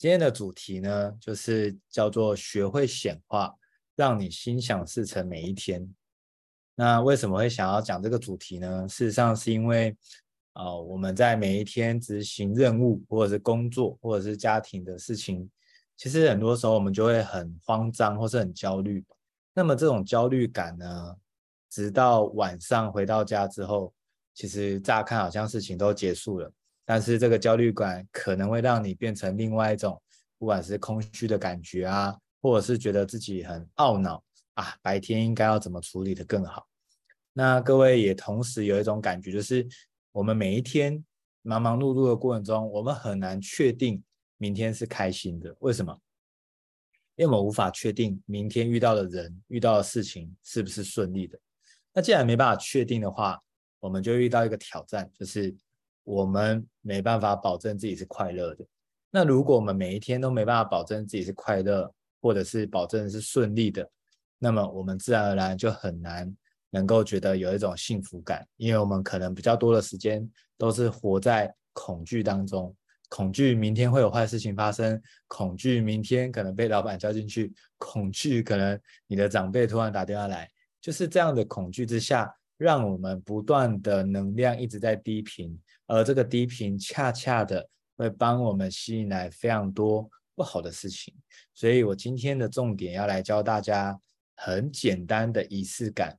今天的主题呢，就是叫做学会显化，让你心想事成每一天。那为什么会想要讲这个主题呢？事实上是因为，呃，我们在每一天执行任务，或者是工作，或者是家庭的事情，其实很多时候我们就会很慌张，或是很焦虑。那么这种焦虑感呢，直到晚上回到家之后，其实乍看好像事情都结束了。但是这个焦虑感可能会让你变成另外一种，不管是空虚的感觉啊，或者是觉得自己很懊恼啊，白天应该要怎么处理得更好。那各位也同时有一种感觉，就是我们每一天忙忙碌碌的过程中，我们很难确定明天是开心的。为什么？因为我们无法确定明天遇到的人、遇到的事情是不是顺利的。那既然没办法确定的话，我们就遇到一个挑战，就是。我们没办法保证自己是快乐的。那如果我们每一天都没办法保证自己是快乐，或者是保证是顺利的，那么我们自然而然就很难能够觉得有一种幸福感，因为我们可能比较多的时间都是活在恐惧当中，恐惧明天会有坏事情发生，恐惧明天可能被老板叫进去，恐惧可能你的长辈突然打电话来，就是这样的恐惧之下，让我们不断的能量一直在低频。而这个低频恰恰的会帮我们吸引来非常多不好的事情，所以我今天的重点要来教大家很简单的仪式感，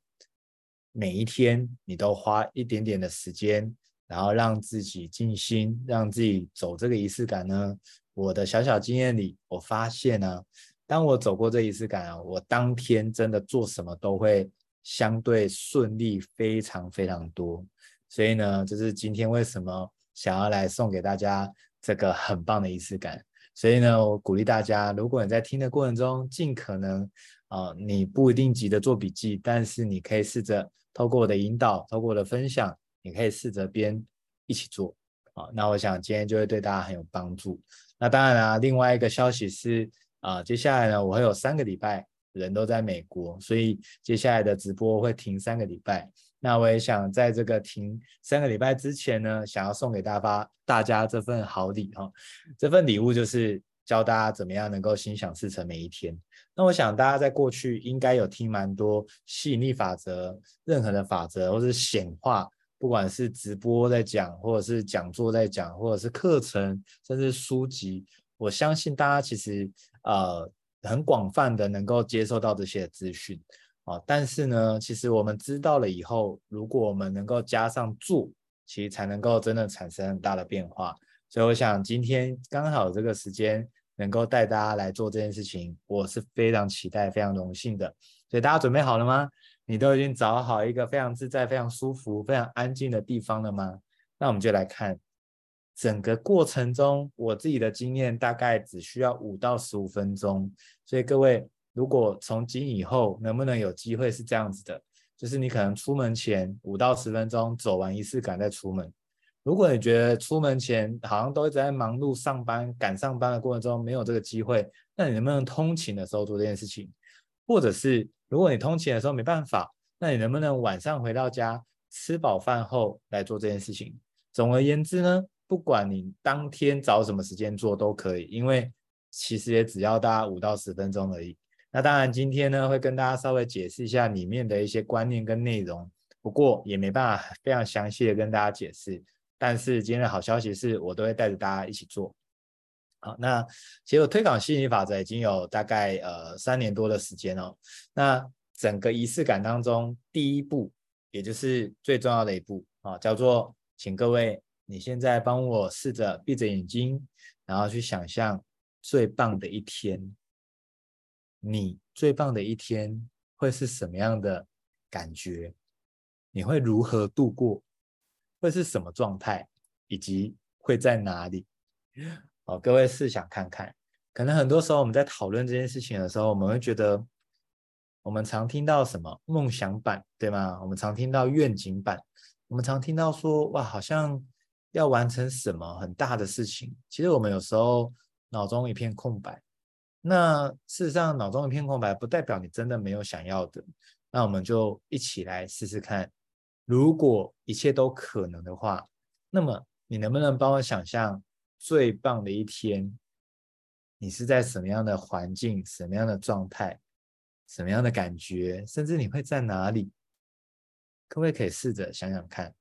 每一天你都花一点点的时间，然后让自己静心，让自己走这个仪式感呢。我的小小经验里，我发现呢，当我走过这仪式感啊，我当天真的做什么都会相对顺利，非常非常多。所以呢，就是今天为什么想要来送给大家这个很棒的仪式感。所以呢，我鼓励大家，如果你在听的过程中，尽可能啊、你不一定急着做笔记，但是你可以试着透过我的引导，透过我的分享，你可以试着边一起做啊。那我想今天就会对大家很有帮助。那当然啦，另外一个消息是啊、接下来呢，我会有三个礼拜人都在美国，所以接下来的直播会停三个礼拜。那我也想在这个停三个礼拜之前呢，想要送给大家大家这份好礼哈，这份礼物就是教大家怎么样能够心想事成每一天。那我想大家在过去应该有听蛮多吸引力法则、任何的法则，或是显化，不管是直播在讲，或者是讲座在讲，或者是课程，甚至书籍，我相信大家其实呃很广泛的能够接受到这些资讯。啊，但是呢，其实我们知道了以后，如果我们能够加上做，其实才能够真的产生很大的变化。所以我想今天刚好这个时间能够带大家来做这件事情，我是非常期待、非常荣幸的。所以大家准备好了吗？你都已经找好一个非常自在、非常舒服、非常安静的地方了吗？那我们就来看整个过程中，我自己的经验大概只需要五到十五分钟。所以各位。如果从今以后能不能有机会是这样子的，就是你可能出门前五到十分钟走完仪式感再出门。如果你觉得出门前好像都一直在忙碌上班赶上班的过程中没有这个机会，那你能不能通勤的时候做这件事情？或者是如果你通勤的时候没办法，那你能不能晚上回到家吃饱饭后来做这件事情？总而言之呢，不管你当天找什么时间做都可以，因为其实也只要大家五到十分钟而已。那当然，今天呢会跟大家稍微解释一下里面的一些观念跟内容，不过也没办法非常详细的跟大家解释。但是今天的好消息是我都会带着大家一起做。好，那其实我推广吸引力法则已经有大概呃三年多的时间哦。那整个仪式感当中，第一步也就是最重要的一步啊，叫做请各位你现在帮我试着闭着眼睛，然后去想象最棒的一天。你最棒的一天会是什么样的感觉？你会如何度过？会是什么状态？以及会在哪里？哦，各位试想看看，可能很多时候我们在讨论这件事情的时候，我们会觉得，我们常听到什么梦想版，对吗？我们常听到愿景版，我们常听到说，哇，好像要完成什么很大的事情。其实我们有时候脑中一片空白。那事实上，脑中一片空白不代表你真的没有想要的。那我们就一起来试试看，如果一切都可能的话，那么你能不能帮我想象最棒的一天你是在什么样的环境、什么样的状态、什么样的感觉，甚至你会在哪里？各位可以试着想想看，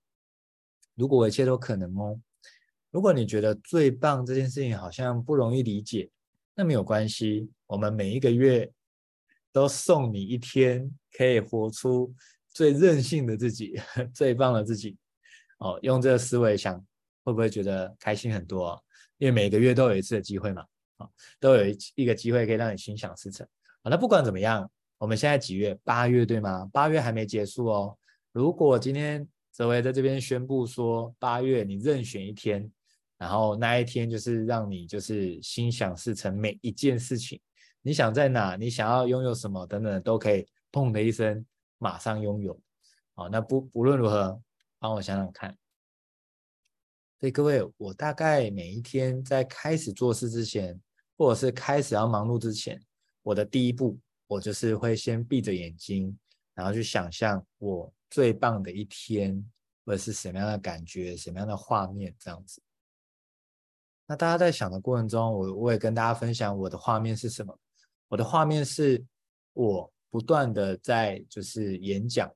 如果一切都可能哦。如果你觉得最棒这件事情好像不容易理解，那没有关系，我们每一个月都送你一天，可以活出最任性的自己、最棒的自己。哦，用这个思维想，会不会觉得开心很多？因为每个月都有一次的机会嘛。都有一一个机会可以让你心想事成。好，那不管怎么样，我们现在几月？八月对吗？八月还没结束哦。如果今天泽维在这边宣布说，八月你任选一天，然后那一天就是让你就是心想事成，每一件事情，你想在哪，你想要拥有什么等等，都可以砰的一声马上拥有。好，那不不论如何，帮我想想看。所以各位，我大概每一天在开始做事之前，或者是开始要忙碌之前，我的第一步，我就是会先闭着眼睛，然后去想象我最棒的一天，或者是什么样的感觉，什么样的画面这样子。那大家在想的过程中，我我也跟大家分享我的画面是什么。我的画面是我不断的在就是演讲，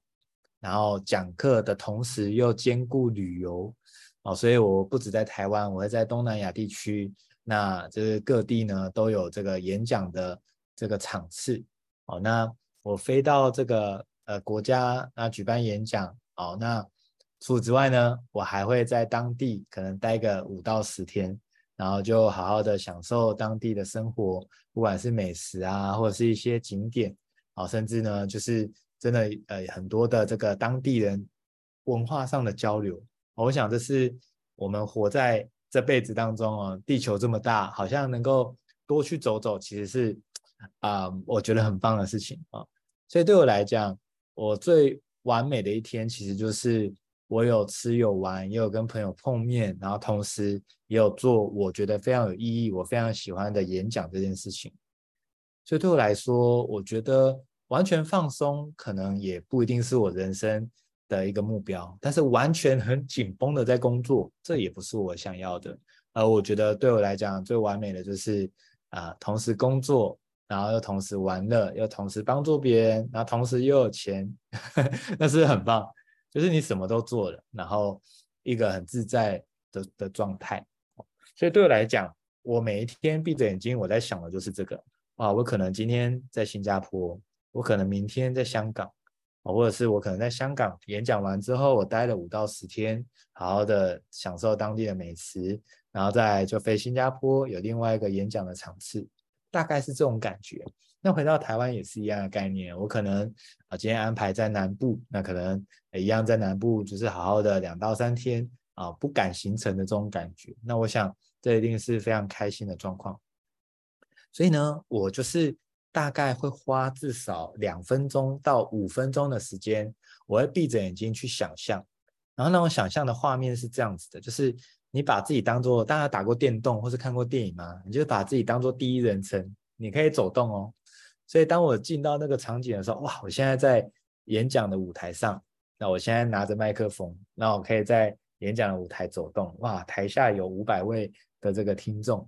然后讲课的同时又兼顾旅游，哦，所以我不止在台湾，我会在东南亚地区。那这个各地呢都有这个演讲的这个场次，哦，那我飞到这个呃国家那举办演讲，哦，那除此之外呢，我还会在当地可能待个五到十天，然后就好好的享受当地的生活，不管是美食啊，或者是一些景点，哦，甚至呢就是真的呃很多的这个当地人文化上的交流，我想这是我们活在。这辈子当中啊，地球这么大，好像能够多去走走，其实是啊、我觉得很棒的事情啊。所以对我来讲，我最完美的一天，其实就是我有吃有玩，也有跟朋友碰面，然后同时也有做我觉得非常有意义、我非常喜欢的演讲这件事情。所以对我来说，我觉得完全放松，可能也不一定是我人生的一个目标，但是完全很紧绷的在工作，这也不是我想要的。而我觉得对我来讲最完美的就是啊、同时工作，然后又同时玩乐，又同时帮助别人，然后同时又有钱，那是很棒。就是你什么都做了，然后一个很自在的的状态。所以对我来讲，我每一天闭着眼睛，我在想的就是这个啊，我可能今天在新加坡，我可能明天在香港。或者是我可能在香港演讲完之后，我待了五到十天，好好的享受当地的美食，然后再就飞新加坡，有另外一个演讲的场次，大概是这种感觉。那回到台湾也是一样的概念，我可能啊今天安排在南部，那可能也一样在南部，就是好好的两到三天啊，不赶行程的这种感觉。那我想这一定是非常开心的状况。所以呢，我就是。大概会花至少两分钟到五分钟的时间，我会闭着眼睛去想象，然后那种想象的画面是这样子的，就是你把自己当做，大家打过电动或是看过电影吗？你就把自己当做第一人称，你可以走动哦。所以当我进到那个场景的时候，哇，我现在在演讲的舞台上，那我现在拿着麦克风，那我可以在演讲的舞台走动，哇，台下有五百位的这个听众。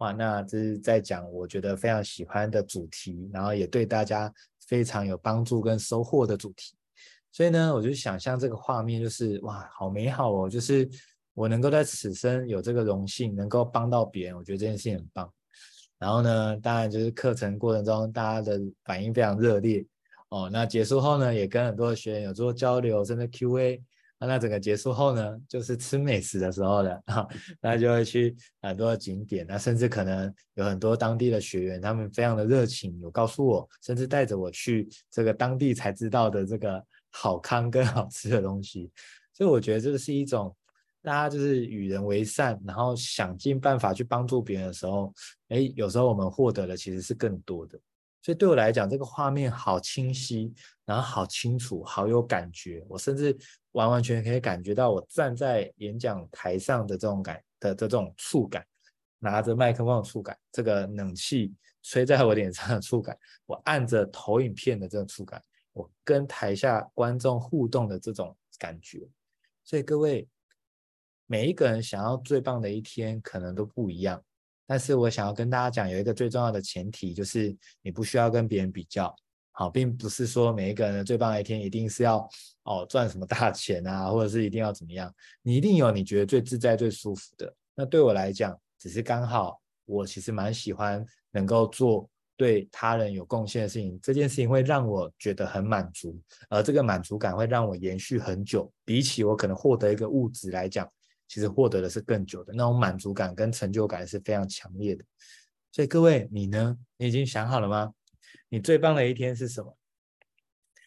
哇，那这是在讲我觉得非常喜欢的主题，然后也对大家非常有帮助跟收获的主题。所以呢，我就想象这个画面就是哇，好美好哦！就是我能够在此生有这个荣幸，能够帮到别人，我觉得这件事情很棒。然后呢，当然就是课程过程中大家的反应非常热烈哦。那结束后呢，也跟很多的学员有做交流，甚至 QA。那整个结束后呢，就是吃美食的时候了啊，那就会去很多的景点，那甚至可能有很多当地的学员，他们非常的热情，有告诉我，甚至带着我去这个当地才知道的这个好康跟好吃的东西，所以我觉得这是一种大家就是与人为善，然后想尽办法去帮助别人的时候，诶，有时候我们获得的其实是更多的。所以对我来讲，这个画面好清晰，然后好清楚，好有感觉。我甚至完完全全可以感觉到我站在演讲台上的这种感的的这种触感，拿着麦克风的触感，这个冷气吹在我脸上的触感，我按着投影片的这种触感，我跟台下观众互动的这种感觉。所以各位，每一个人想要最棒的一天，可能都不一样。但是我想要跟大家讲，有一个最重要的前提，就是你不需要跟别人比较。好，并不是说每一个人的最棒的一天一定是要哦赚什么大钱啊，或者是一定要怎么样。你一定有你觉得最自在、最舒服的。那对我来讲，只是刚好我其实蛮喜欢能够做对他人有贡献的事情，这件事情会让我觉得很满足，而这个满足感会让我延续很久。比起我可能获得一个物质来讲，其实获得的是更久的那种满足感跟成就感是非常强烈的。所以各位，你呢？你已经想好了吗？你最棒的一天是什么？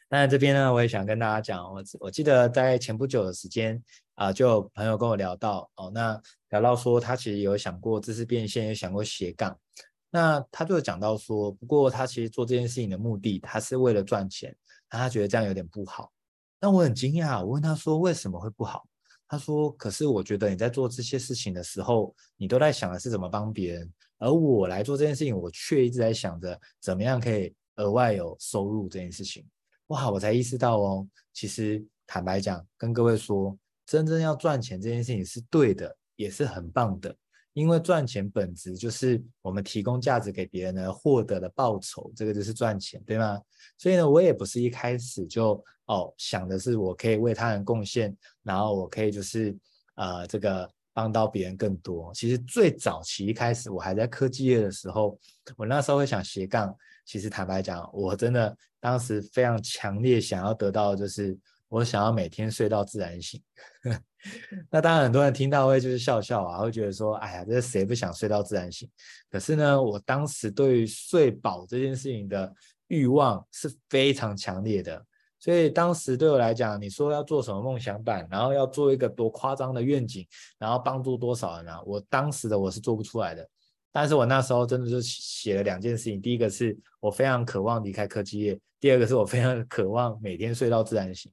当然这边呢，我也想跟大家讲，我我记得在前不久的时间啊、就有朋友跟我聊到哦，那聊到说他其实有想过知识变现，也想过斜杠。那他就讲到说，不过他其实做这件事情的目的，他是为了赚钱，那他觉得这样有点不好。那我很惊讶，我问他说为什么会不好？他说：“可是我觉得你在做这些事情的时候，你都在想的是怎么帮别人，而我来做这件事情，我却一直在想着怎么样可以额外有收入这件事情。哇，我才意识到哦，其实坦白讲，跟各位说，真正要赚钱这件事情是对的，也是很棒的。”因为赚钱本质就是我们提供价值给别人呢，获得的报酬，这个就是赚钱，对吗？所以呢，我也不是一开始就哦想的是我可以为他人贡献，然后我可以就是呃这个帮到别人更多。其实最早期一开始我还在科技业的时候，我那时候会想斜杠。其实坦白讲，我真的当时非常强烈想要得到就是。我想要每天睡到自然醒，那当然很多人听到会就是笑笑啊，会觉得说，哎呀，这谁不想睡到自然醒？可是呢，我当时对于睡饱这件事情的欲望是非常强烈的，所以当时对我来讲，你说要做什么梦想版，然后要做一个多夸张的愿景，然后帮助多少人啊？我当时的我是做不出来的，但是我那时候真的就写了两件事情，第一个是我非常渴望离开科技业，第二个是我非常渴望每天睡到自然醒。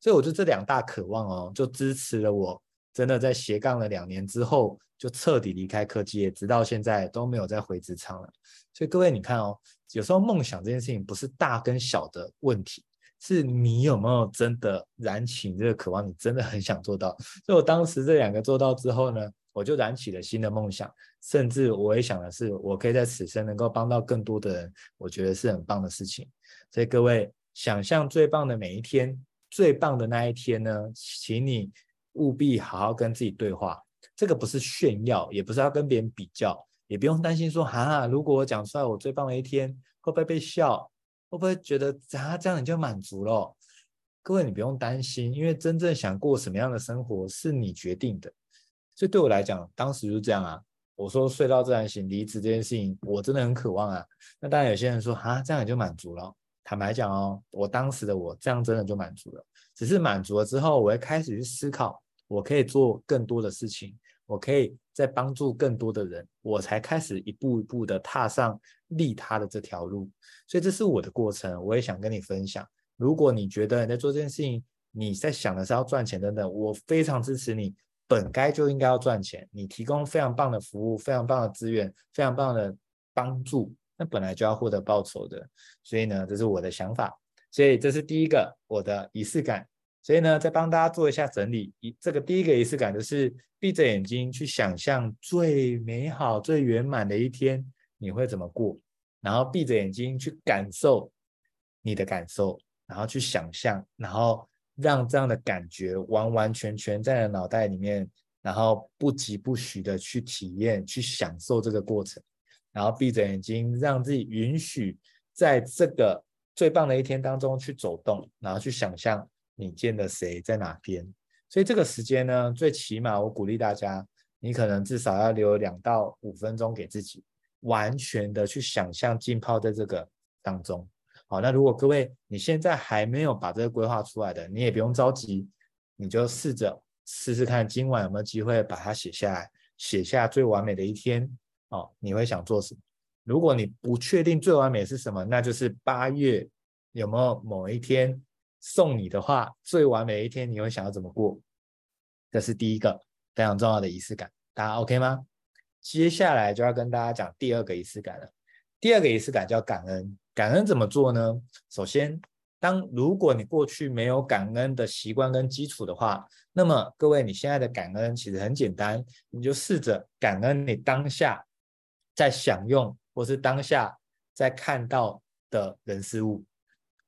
所以我就这两大渴望哦，就支持了我，真的在斜杠了两年之后，就彻底离开科技业，直到现在都没有再回职场了。所以各位你看哦，有时候梦想这件事情不是大跟小的问题，是你有没有真的燃起这个渴望，你真的很想做到。所以我当时这两个做到之后呢，我就燃起了新的梦想，甚至我也想的是，我可以在此生能够帮到更多的人，我觉得是很棒的事情。所以各位想象最棒的每一天。最棒的那一天呢，请你务必好好跟自己对话。这个不是炫耀，也不是要跟别人比较，也不用担心说，哈哈，如果我讲出来我最棒的一天，会不会被笑？会不会觉得啊，这样你就满足了？各位，你不用担心，因为真正想过什么样的生活是你决定的。所以对我来讲，当时就是这样啊。我说睡到自然醒，离职这件事情，我真的很渴望啊。那当然有些人说，啊，这样你就满足了。坦白讲哦，我当时的我这样真的就满足了。只是满足了之后，我会开始去思考，我可以做更多的事情，我可以再帮助更多的人，我才开始一步一步的踏上利他的这条路。所以这是我的过程，我也想跟你分享。如果你觉得你在做这件事情，你在想的是要赚钱等等，我非常支持你，本该就应该要赚钱。你提供非常棒的服务，非常棒的资源，非常棒的帮助。那本来就要获得报酬的，所以呢，这是我的想法，所以这是第一个我的仪式感。所以呢，再帮大家做一下整理。一这个第一个仪式感就是闭着眼睛去想象最美好、最圆满的一天，你会怎么过？然后闭着眼睛去感受你的感受，然后去想象，然后让这样的感觉完完全全在你脑袋里面，然后不疾不徐的去体验、去享受这个过程。然后闭着眼睛，让自己允许在这个最棒的一天当中去走动，然后去想象你见的谁在哪边。所以这个时间呢，最起码我鼓励大家，你可能至少要留两到五分钟给自己，完全的去想象浸泡在这个当中。好，那如果各位你现在还没有把这个规划出来的，你也不用着急，你就试着试试看，今晚有没有机会把它写下来，写下最完美的一天。哦，你会想做什么？如果你不确定最完美是什么，那就是八月有没有某一天送你的话，最完美的一天你会想要怎么过？这是第一个非常重要的仪式感，大家 OK 吗？接下来就要跟大家讲第二个仪式感了。第二个仪式感叫感恩，感恩怎么做呢？首先，当如果你过去没有感恩的习惯跟基础的话，那么各位你现在的感恩其实很简单，你就试着感恩你当下。在享用或是当下在看到的人事物。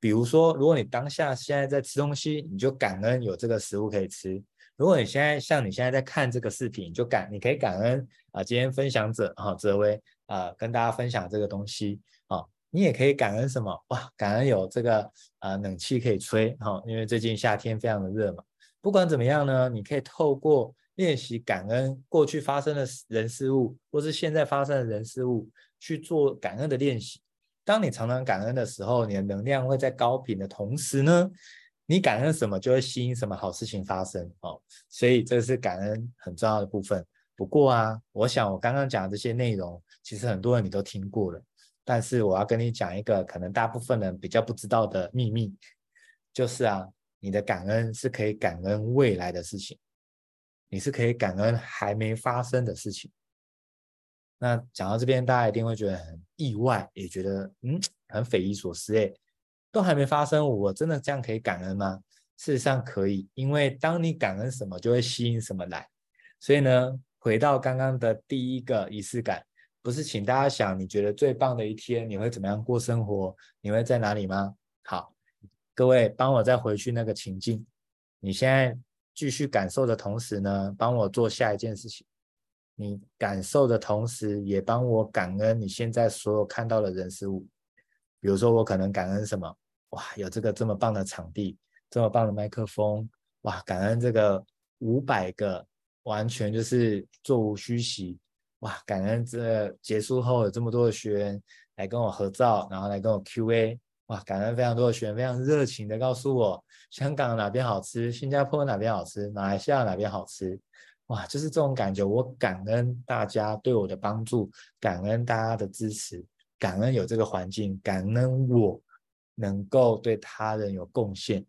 比如说，如果你当下现在在吃东西，你就感恩有这个食物可以吃；如果你现在像你现在在看这个视频，你就感你可以感恩啊、今天分享者哈泽威啊跟大家分享这个东西啊、你也可以感恩什么哇？感恩有这个啊、冷气可以吹哈、哦，因为最近夏天非常的热嘛。不管怎么样呢，你可以透过练习感恩过去发生的人事物，或是现在发生的人事物去做感恩的练习。当你常常感恩的时候，你的能量会在高频的同时呢，你感恩什么就会吸引什么好事情发生哦。所以这是感恩很重要的部分。不过啊，我想我刚刚讲的这些内容，其实很多人你都听过了。但是我要跟你讲一个可能大部分人比较不知道的秘密，就是啊，你的感恩是可以感恩未来的事情，你是可以感恩还没发生的事情。那讲到这边，大家一定会觉得很意外，也觉得嗯很匪夷所思诶，都还没发生，我真的这样可以感恩吗？事实上可以，因为当你感恩什么，就会吸引什么来。所以呢，回到刚刚的第一个仪式感，不是请大家想你觉得最棒的一天，你会怎么样过生活？你会在哪里吗？好，各位帮我再回去那个情境，你现在继续感受的同时呢，帮我做下一件事情。你感受的同时，也帮我感恩你现在所有看到的人事物。比如说，我可能感恩什么？哇，有这个这么棒的场地，这么棒的麦克风，哇，感恩这个五百个完全就是座无虚席，哇，感恩这结束后有这么多的学员来跟我合照，然后来跟我 QA，哇，感恩非常多的学员非常热情的告诉我香港哪边好吃，新加坡哪边好吃，马来西亚哪边好吃。哇，就是这种感觉，我感恩大家对我的帮助，感恩大家的支持，感恩有这个环境，感恩我能够对他人有贡献，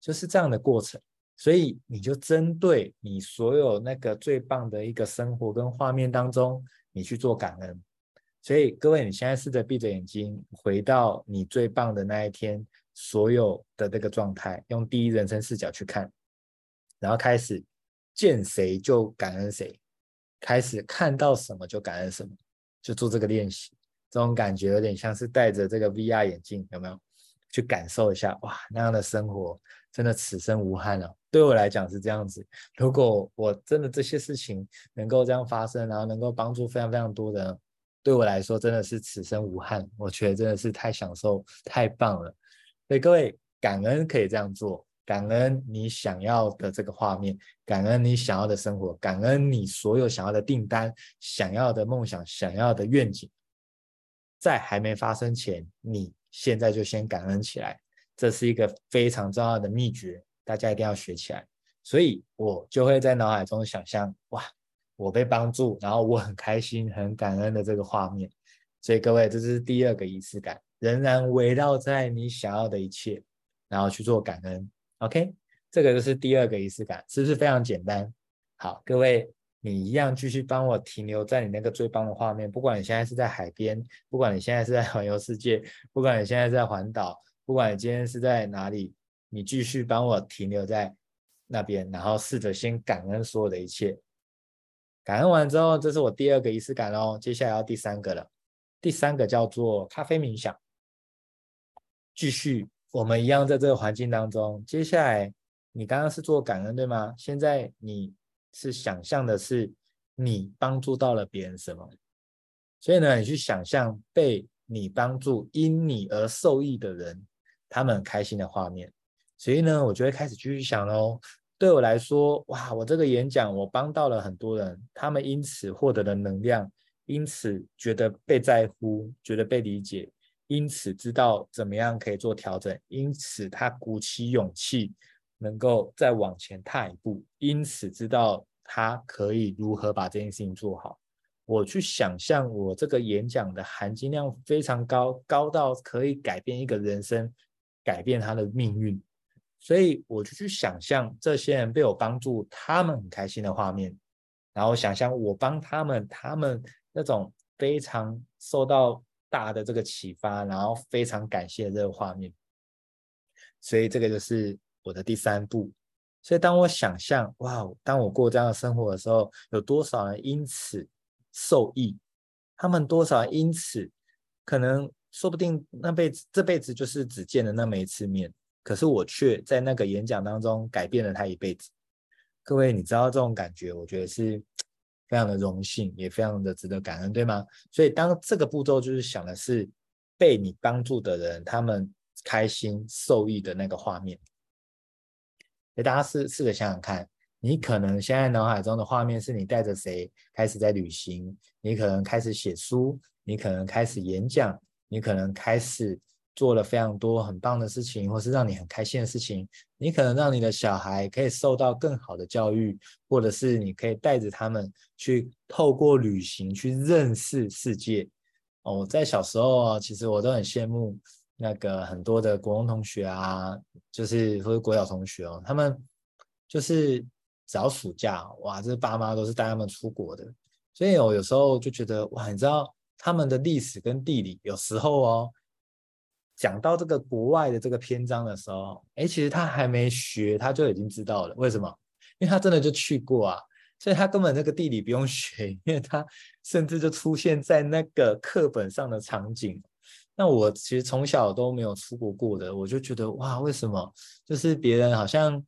就是这样的过程。所以你就针对你所有那个最棒的一个生活跟画面当中，你去做感恩。所以各位，你现在试着闭着眼睛，回到你最棒的那一天，所有的那个状态，用第一人称视角去看，然后开始。见谁就感恩谁，开始看到什么就感恩什么，就做这个练习。这种感觉有点像是戴着这个 VR 眼镜，有没有？去感受一下，哇，那样的生活真的此生无憾了。对我来讲是这样子。如果我真的这些事情能够这样发生，然后能够帮助非常非常多的人，对我来说真的是此生无憾。我觉得真的是太享受，太棒了。所以各位，感恩可以这样做。感恩你想要的这个画面，感恩你想要的生活，感恩你所有想要的订单、想要的梦想、想要的愿景，在还没发生前，你现在就先感恩起来，这是一个非常重要的秘诀，大家一定要学起来。所以我就会在脑海中想象，哇，我被帮助，然后我很开心、很感恩的这个画面。所以各位，这是第二个仪式感，仍然围绕在你想要的一切，然后去做感恩。OK，这个就是第二个仪式感，是不是非常简单？好，各位，你一样继续帮我停留在你那个最棒的画面。不管你现在是在海边，不管你现在是在环游世界，不管你现在在环岛，不管你今天是在哪里，你继续帮我停留在那边，然后试着先感恩所有的一切。感恩完之后，这是我第二个仪式感哦。接下来要第三个了，第三个叫做咖啡冥想，继续。我们一样在这个环境当中，接下来你刚刚是做感恩对吗？现在你是想象的是你帮助到了别人什么？所以呢，你去想象被你帮助、因你而受益的人，他们开心的画面。所以呢，我就会开始继续想喽。对我来说，哇，我这个演讲我帮到了很多人，他们因此获得了能量，因此觉得被在乎，觉得被理解。因此知道怎么样可以做调整，因此他鼓起勇气能够再往前踏一步，因此知道他可以如何把这件事情做好。我去想象我这个演讲的含金量非常高，高到可以改变一个人生，改变他的命运。所以我就去想象这些人被我帮助，他们很开心的画面，然后想象我帮他们，他们那种非常受到。大的这个启发，然后非常感谢这个画面，所以这个就是我的第三步。所以当我想象，哇，当我过这样的生活的时候，有多少人因此受益？他们多少人因此可能说不定那辈子这辈子就是只见了那么一次面，可是我却在那个演讲当中改变了他一辈子。各位，你知道这种感觉，我觉得是非常的荣幸，也非常的值得感恩，对吗？所以当这个步骤就是想的是被你帮助的人，他们开心受益的那个画面。给大家试试着想想看。你可能现在脑海中的画面是你带着谁开始在旅行，你可能开始写书，你可能开始演讲，你可能开始做了非常多很棒的事情，或是让你很开心的事情。你可能让你的小孩可以受到更好的教育，或者是你可以带着他们去透过旅行去认识世界。哦，在小时候啊，其实我都很羡慕那个很多的国中同学啊，就是或者国小同学哦，他们就是。只要暑假，哇，这爸妈都是带他们出国的，所以我有时候就觉得，哇，你知道他们的历史跟地理，有时候哦，讲到这个国外的这个篇章的时候，哎，其实他还没学，他就已经知道了。为什么？因为他真的就去过啊，所以他根本那个地理不用学，因为他甚至就出现在那个课本上的场景。那我其实从小都没有出国过的，我就觉得，哇，为什么？就是别人好像。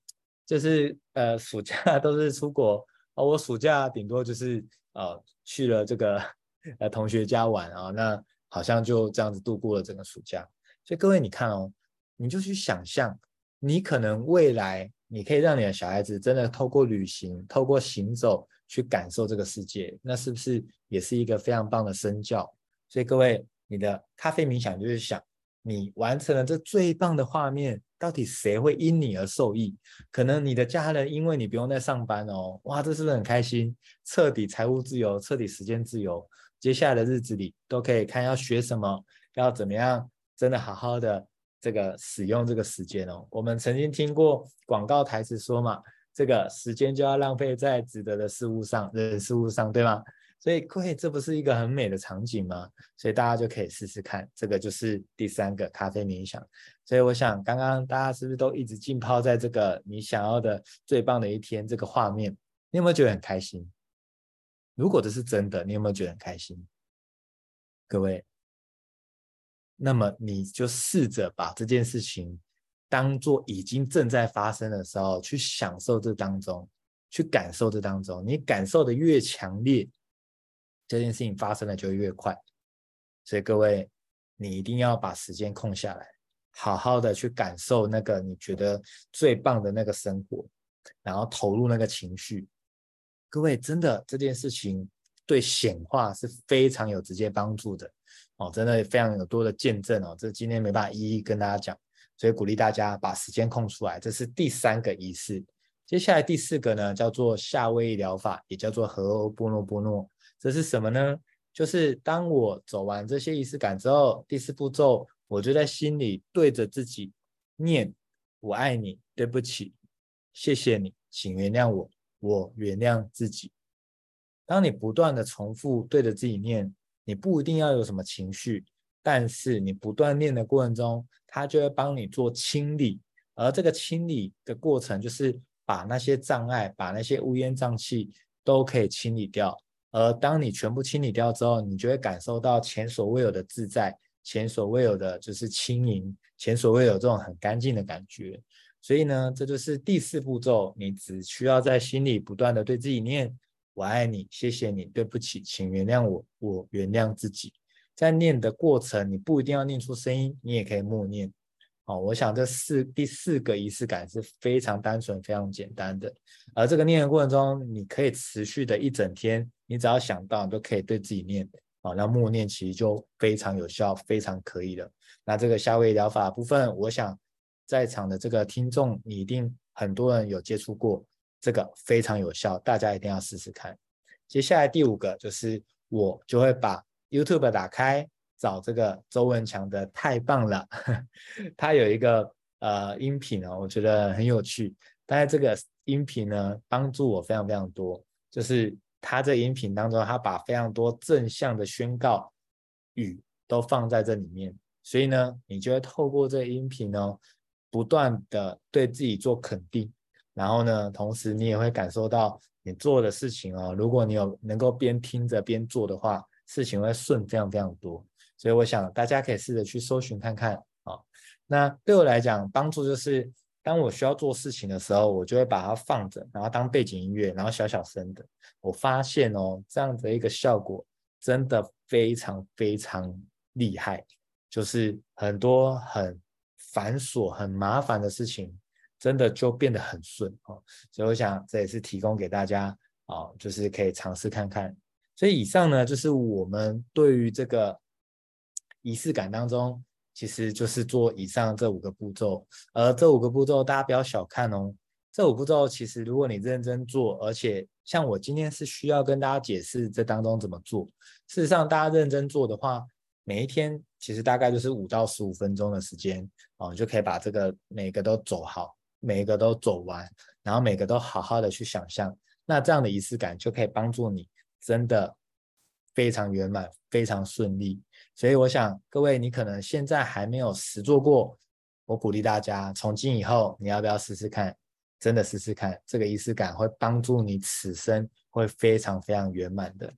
就是呃，暑假 都是出国哦，我暑假顶多就是呃去了这个 呃同学家玩啊，那好像就这样子度过了整个暑假。所以各位你看哦，你就去想象，你可能未来你可以让你的小孩子真的透过旅行、透过行走去感受这个世界，那是不是也是一个非常棒的身教？所以各位，你的咖啡冥想就是想。你完成了这最棒的画面，到底谁会因你而受益？可能你的家人因为你不用再上班哦，哇，这是不是很开心？彻底财务自由，彻底时间自由。接下来的日子里都可以看要学什么，要怎么样，真的好好的这个使用这个时间哦。我们曾经听过广告台词说嘛，这个时间就要浪费在值得的事物上，人事物上，对吗？所以各位，这不是一个很美的场景吗？所以大家就可以试试看，这个就是第三个咖啡冥想。所以我想，刚刚大家是不是都一直浸泡在这个你想要的最棒的一天这个画面？你有没有觉得很开心？如果这是真的，你有没有觉得很开心？各位，那么你就试着把这件事情当做已经正在发生的时候，去享受这当中，去感受这当中。你感受的越强烈，这件事情发生的就越快，所以各位，你一定要把时间空下来，好好的去感受那个你觉得最棒的那个生活，然后投入那个情绪。各位，真的这件事情对显化是非常有直接帮助的哦，真的非常有多的见证哦。这今天没办法一一跟大家讲，所以鼓励大家把时间空出来。这是第三个仪式，接下来第四个呢，叫做夏威夷疗法，也叫做荷欧波诺波诺。这是什么呢？就是当我走完这些仪式感之后，第四步骤，我就在心里对着自己念：“我爱你，对不起，谢谢你，请原谅我，我原谅自己。”当你不断的重复对着自己念，你不一定要有什么情绪，但是你不断念的过程中，它就会帮你做清理，而这个清理的过程，就是把那些障碍、把那些乌烟瘴气都可以清理掉。而当你全部清理掉之后，你就会感受到前所未有的自在，前所未有的就是轻盈，前所未有这种很干净的感觉。所以呢，这就是第四步骤，你只需要在心里不断的对自己念：“我爱你，谢谢你，对不起，请原谅我，我原谅自己。”在念的过程，你不一定要念出声音，你也可以默念。哦，我想这四第四个仪式感是非常单纯、非常简单的。而这个念的过程中，你可以持续的一整天。你只要想到，你都可以对自己念，哦，那默念其实就非常有效，非常可以了。那这个夏威夷疗法部分，我想在场的这个听众，你一定很多人有接触过，这个非常有效，大家一定要试试看。接下来第五个就是，我就会把 YouTube 打开，找这个周文强的太棒了，他有一个呃音频哦，我觉得很有趣，但是这个音频呢，帮助我非常非常多，就是。他这音频当中，他把非常多正向的宣告语都放在这里面，所以呢，你就会透过这音频呢，不断的对自己做肯定，然后呢，同时你也会感受到你做的事情哦，如果你有能够边听着边做的话，事情会顺非常非常多。所以我想大家可以试着去搜寻看看啊。那对我来讲，帮助就是当我需要做事情的时候，我就会把它放着，然后当背景音乐，然后小小声的。我发现哦，这样的一个效果真的非常非常厉害，就是很多很繁琐、很麻烦的事情，真的就变得很顺哦。所以我想这也是提供给大家啊，就是可以尝试看看。所以以上呢，就是我们对于这个。仪式感当中，其实就是做以上这五个步骤，而这五个步骤大家不要小看哦。这五步骤其实如果你认真做，而且像我今天是需要跟大家解释这当中怎么做。事实上，大家认真做的话，每一天其实大概就是五到十五分钟的时间哦，就可以把这个每个都走好，每一个都走完，然后每个都好好的去想象。那这样的仪式感就可以帮助你真的非常圆满，非常顺利。所以我想，各位，你可能现在还没有实做过，我鼓励大家，从今以后，你要不要试试看？真的试试看，这个仪式感会帮助你此生会非常非常圆满的。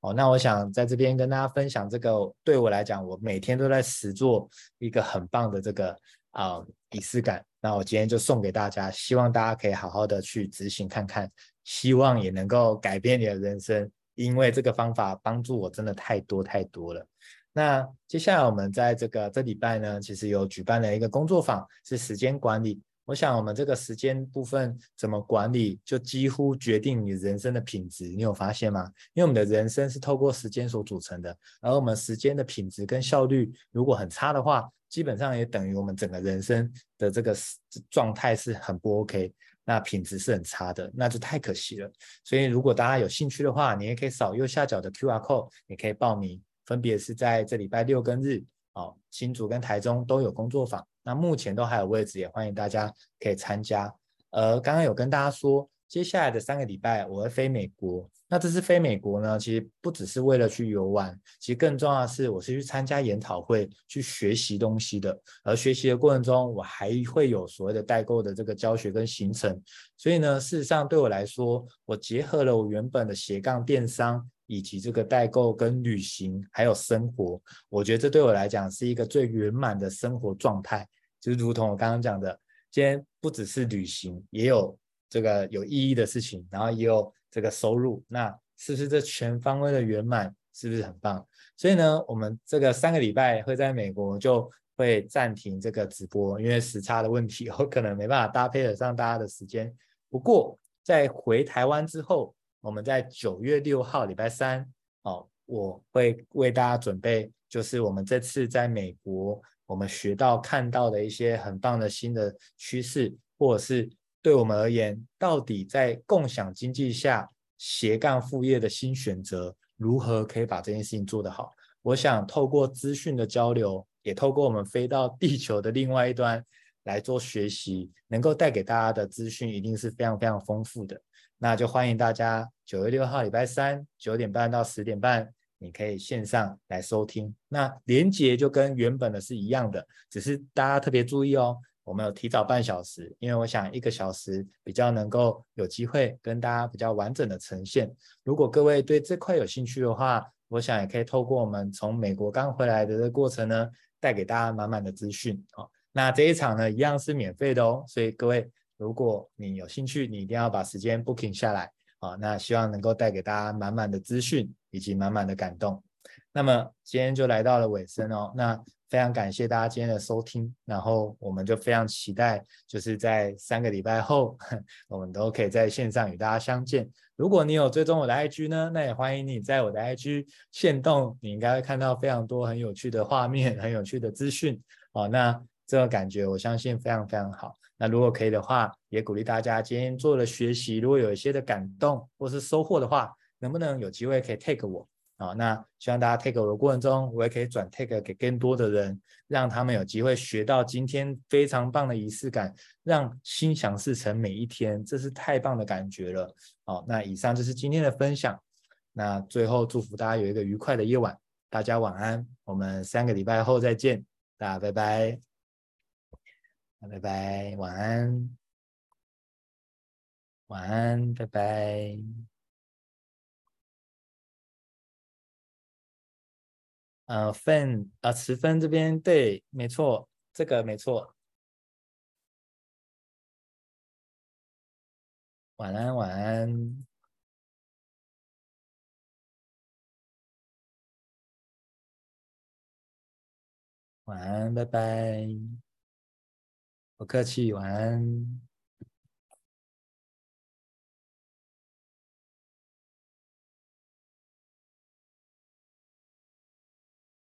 哦，那我想在这边跟大家分享这个，对我来讲，我每天都在实做一个很棒的这个啊、仪式感。那我今天就送给大家，希望大家可以好好的去执行看看，希望也能够改变你的人生，因为这个方法帮助我真的太多太多了。那接下来我们在这个这礼拜呢，其实有举办了一个工作坊，是时间管理。我想我们这个时间部分怎么管理，就几乎决定你人生的品质。你有发现吗？因为我们的人生是透过时间所组成的，而我们时间的品质跟效率如果很差的话，基本上也等于我们整个人生的这个状态是很不 OK，那品质是很差的，那就太可惜了。所以如果大家有兴趣的话，你也可以扫右下角的 QR code，也可以报名。分别是在这礼拜六跟日，哦，新竹跟台中都有工作坊，那目前都还有位置，也欢迎大家可以参加。呃，刚刚有跟大家说，接下来的三个礼拜我会飞美国，那这次飞美国呢，其实不只是为了去游玩，其实更重要的是我是去参加研讨会，去学习东西的。而学习的过程中，我还会有所谓的代购的这个教学跟行程，所以呢，事实上对我来说，我结合了我原本的斜杠电商。以及这个代购跟旅行还有生活，我觉得这对我来讲是一个最圆满的生活状态。就如同我刚刚讲的，今天不只是旅行，也有这个有意义的事情，然后也有这个收入，那是不是这全方位的圆满？是不是很棒？所以呢，我们这个三个礼拜会在美国就会暂停这个直播，因为时差的问题，我可能没办法搭配得上大家的时间。不过在回台湾之后。我们在九月六号礼拜三，哦，我会为大家准备，就是我们这次在美国我们学到看到的一些很棒的新的趋势，或者是对我们而言，到底在共享经济下斜杠副业的新选择，如何可以把这件事情做得好？我想透过资讯的交流，也透过我们飞到地球的另外一端来做学习，能够带给大家的资讯一定是非常非常丰富的。那就欢迎大家九月六号礼拜三九点半到十点半，你可以线上来收听。那连接就跟原本的是一样的，只是大家特别注意哦，我们有提早半小时，因为我想一个小时比较能够有机会跟大家比较完整的呈现。如果各位对这块有兴趣的话，我想也可以透过我们从美国刚回来的这个过程呢，带给大家满满的资讯。好，那这一场呢一样是免费的哦，所以各位。如果你有兴趣，你一定要把时间 booking 下来啊！那希望能够带给大家满满的资讯以及满满的感动。那么今天就来到了尾声哦，那非常感谢大家今天的收听，然后我们就非常期待，就是在三个礼拜后，我们都可以在线上与大家相见。如果你有追踪我的 IG 呢，那也欢迎你在我的 IG 线动，你应该会看到非常多很有趣的画面、很有趣的资讯哦。那这个感觉我相信非常非常好。那如果可以的话，也鼓励大家今天做了学习，如果有一些的感动或是收获的话，能不能有机会可以 take 我啊？那希望大家 take 我的过程中，我也可以转 take 给更多的人，让他们有机会学到今天非常棒的仪式感，让心想事成每一天，这是太棒的感觉了。好，那以上就是今天的分享。那最后祝福大家有一个愉快的夜晚，大家晚安，我们三个礼拜后再见，大家拜拜。拜拜，晚安，晚安，拜拜。呃，fan 啊，慈芬这边对，没错，这个没错。晚安，晚安，晚安，拜拜，不客气，晚安。